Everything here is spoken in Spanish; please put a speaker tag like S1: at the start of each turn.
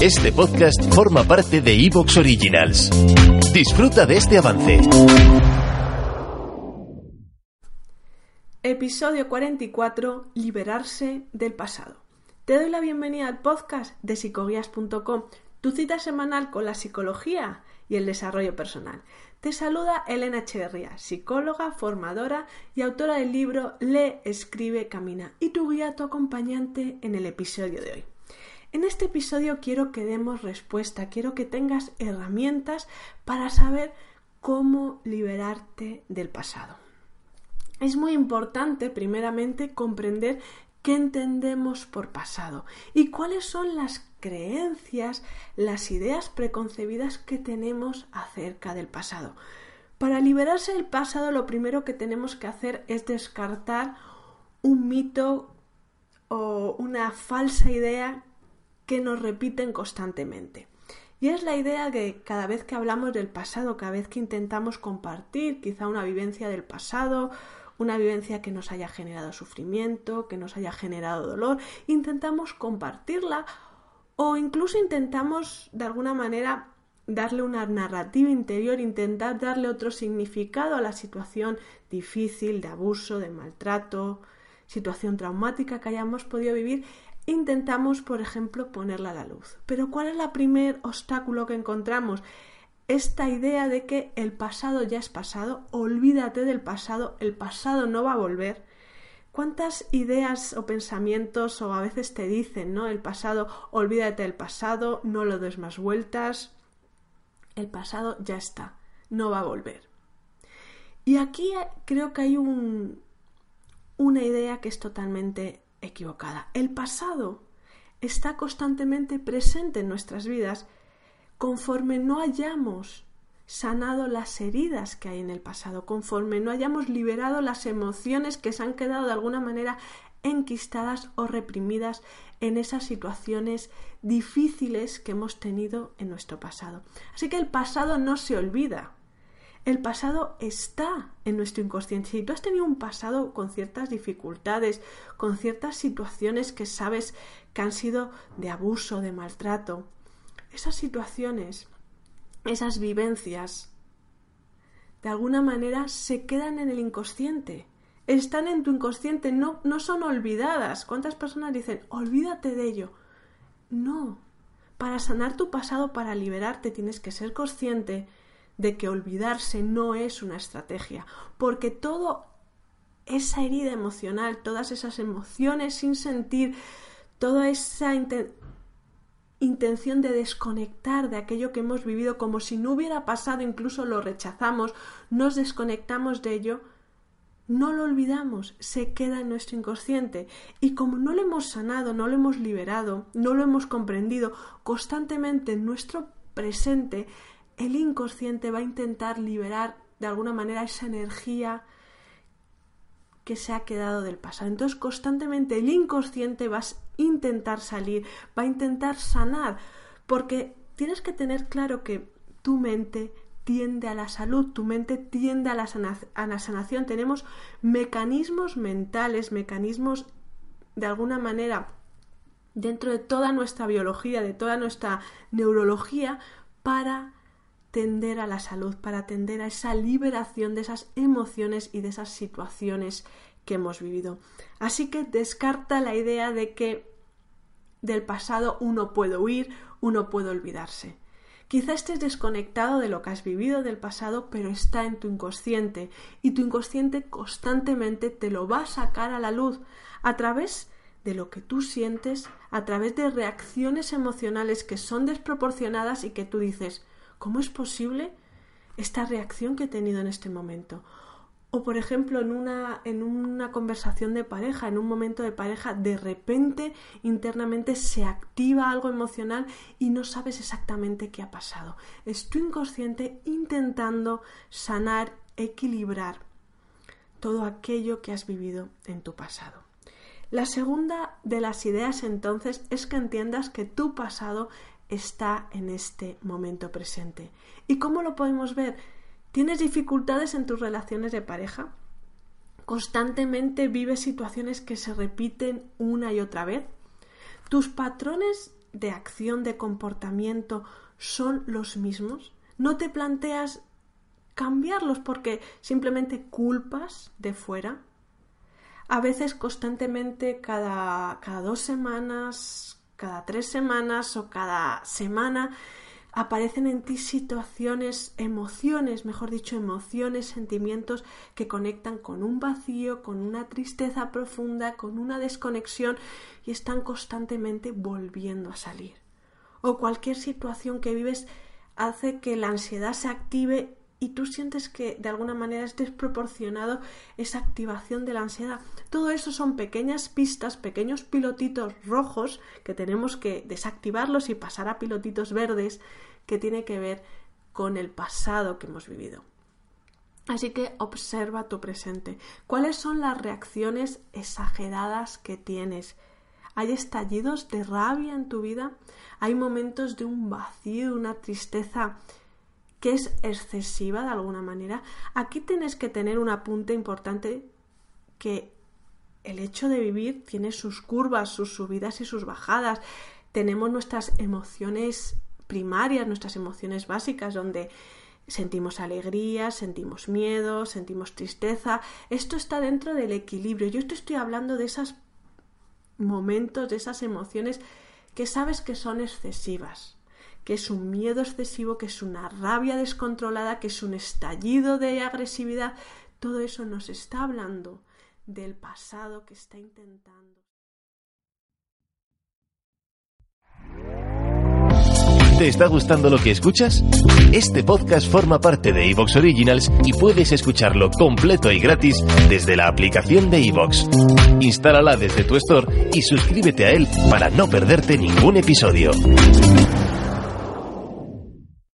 S1: este podcast forma parte de Evox Originals. Disfruta de este avance.
S2: Episodio 44. Liberarse del pasado. Te doy la bienvenida al podcast de psicoguías.com, tu cita semanal con la psicología y el desarrollo personal. Te saluda Elena Echeverría, psicóloga, formadora y autora del libro Lee, escribe, camina y tu guía, tu acompañante en el episodio de hoy. En este episodio quiero que demos respuesta, quiero que tengas herramientas para saber cómo liberarte del pasado. Es muy importante, primeramente, comprender qué entendemos por pasado y cuáles son las creencias, las ideas preconcebidas que tenemos acerca del pasado. Para liberarse del pasado lo primero que tenemos que hacer es descartar un mito o una falsa idea que nos repiten constantemente. Y es la idea que cada vez que hablamos del pasado, cada vez que intentamos compartir quizá una vivencia del pasado, una vivencia que nos haya generado sufrimiento, que nos haya generado dolor, intentamos compartirla o incluso intentamos de alguna manera darle una narrativa interior, intentar darle otro significado a la situación difícil de abuso, de maltrato, situación traumática que hayamos podido vivir, intentamos, por ejemplo, ponerla a la luz. Pero ¿cuál es el primer obstáculo que encontramos? Esta idea de que el pasado ya es pasado, olvídate del pasado, el pasado no va a volver, ¿Cuántas ideas o pensamientos o a veces te dicen, ¿no? El pasado, olvídate del pasado, no lo des más vueltas. El pasado ya está, no va a volver. Y aquí eh, creo que hay un, una idea que es totalmente equivocada. El pasado está constantemente presente en nuestras vidas conforme no hayamos sanado las heridas que hay en el pasado, conforme no hayamos liberado las emociones que se han quedado de alguna manera enquistadas o reprimidas en esas situaciones difíciles que hemos tenido en nuestro pasado. Así que el pasado no se olvida. El pasado está en nuestro inconsciente. Si tú has tenido un pasado con ciertas dificultades, con ciertas situaciones que sabes que han sido de abuso, de maltrato, esas situaciones esas vivencias, de alguna manera se quedan en el inconsciente. Están en tu inconsciente, no, no son olvidadas. ¿Cuántas personas dicen, olvídate de ello? No. Para sanar tu pasado, para liberarte, tienes que ser consciente de que olvidarse no es una estrategia, porque todo esa herida emocional, todas esas emociones sin sentir, toda esa intención de desconectar de aquello que hemos vivido como si no hubiera pasado, incluso lo rechazamos, nos desconectamos de ello, no lo olvidamos, se queda en nuestro inconsciente. Y como no lo hemos sanado, no lo hemos liberado, no lo hemos comprendido, constantemente en nuestro presente, el inconsciente va a intentar liberar de alguna manera esa energía, que se ha quedado del pasado. Entonces constantemente el inconsciente va a intentar salir, va a intentar sanar, porque tienes que tener claro que tu mente tiende a la salud, tu mente tiende a la, a la sanación. Tenemos mecanismos mentales, mecanismos de alguna manera dentro de toda nuestra biología, de toda nuestra neurología, para tender a la salud, para tender a esa liberación de esas emociones y de esas situaciones que hemos vivido. Así que descarta la idea de que del pasado uno puede huir, uno puede olvidarse. Quizá estés desconectado de lo que has vivido del pasado, pero está en tu inconsciente y tu inconsciente constantemente te lo va a sacar a la luz a través de lo que tú sientes, a través de reacciones emocionales que son desproporcionadas y que tú dices, ¿Cómo es posible esta reacción que he tenido en este momento? O por ejemplo, en una, en una conversación de pareja, en un momento de pareja, de repente internamente se activa algo emocional y no sabes exactamente qué ha pasado. Es tu inconsciente intentando sanar, equilibrar todo aquello que has vivido en tu pasado. La segunda de las ideas entonces es que entiendas que tu pasado está en este momento presente. ¿Y cómo lo podemos ver? ¿Tienes dificultades en tus relaciones de pareja? ¿Constantemente vives situaciones que se repiten una y otra vez? ¿Tus patrones de acción, de comportamiento son los mismos? ¿No te planteas cambiarlos porque simplemente culpas de fuera? A veces constantemente cada, cada dos semanas, cada tres semanas o cada semana aparecen en ti situaciones, emociones, mejor dicho, emociones, sentimientos que conectan con un vacío, con una tristeza profunda, con una desconexión y están constantemente volviendo a salir. O cualquier situación que vives hace que la ansiedad se active y tú sientes que de alguna manera es desproporcionado esa activación de la ansiedad. Todo eso son pequeñas pistas, pequeños pilotitos rojos que tenemos que desactivarlos y pasar a pilotitos verdes que tiene que ver con el pasado que hemos vivido. Así que observa tu presente. ¿Cuáles son las reacciones exageradas que tienes? ¿Hay estallidos de rabia en tu vida? ¿Hay momentos de un vacío, una tristeza que es excesiva de alguna manera, aquí tienes que tener un apunte importante que el hecho de vivir tiene sus curvas, sus subidas y sus bajadas. Tenemos nuestras emociones primarias, nuestras emociones básicas, donde sentimos alegría, sentimos miedo, sentimos tristeza. Esto está dentro del equilibrio. Yo te estoy hablando de esos momentos, de esas emociones que sabes que son excesivas que es un miedo excesivo, que es una rabia descontrolada, que es un estallido de agresividad, todo eso nos está hablando del pasado que está intentando.
S1: ¿Te está gustando lo que escuchas? Este podcast forma parte de Evox Originals y puedes escucharlo completo y gratis desde la aplicación de Evox. Instálala desde tu store y suscríbete a él para no perderte ningún episodio.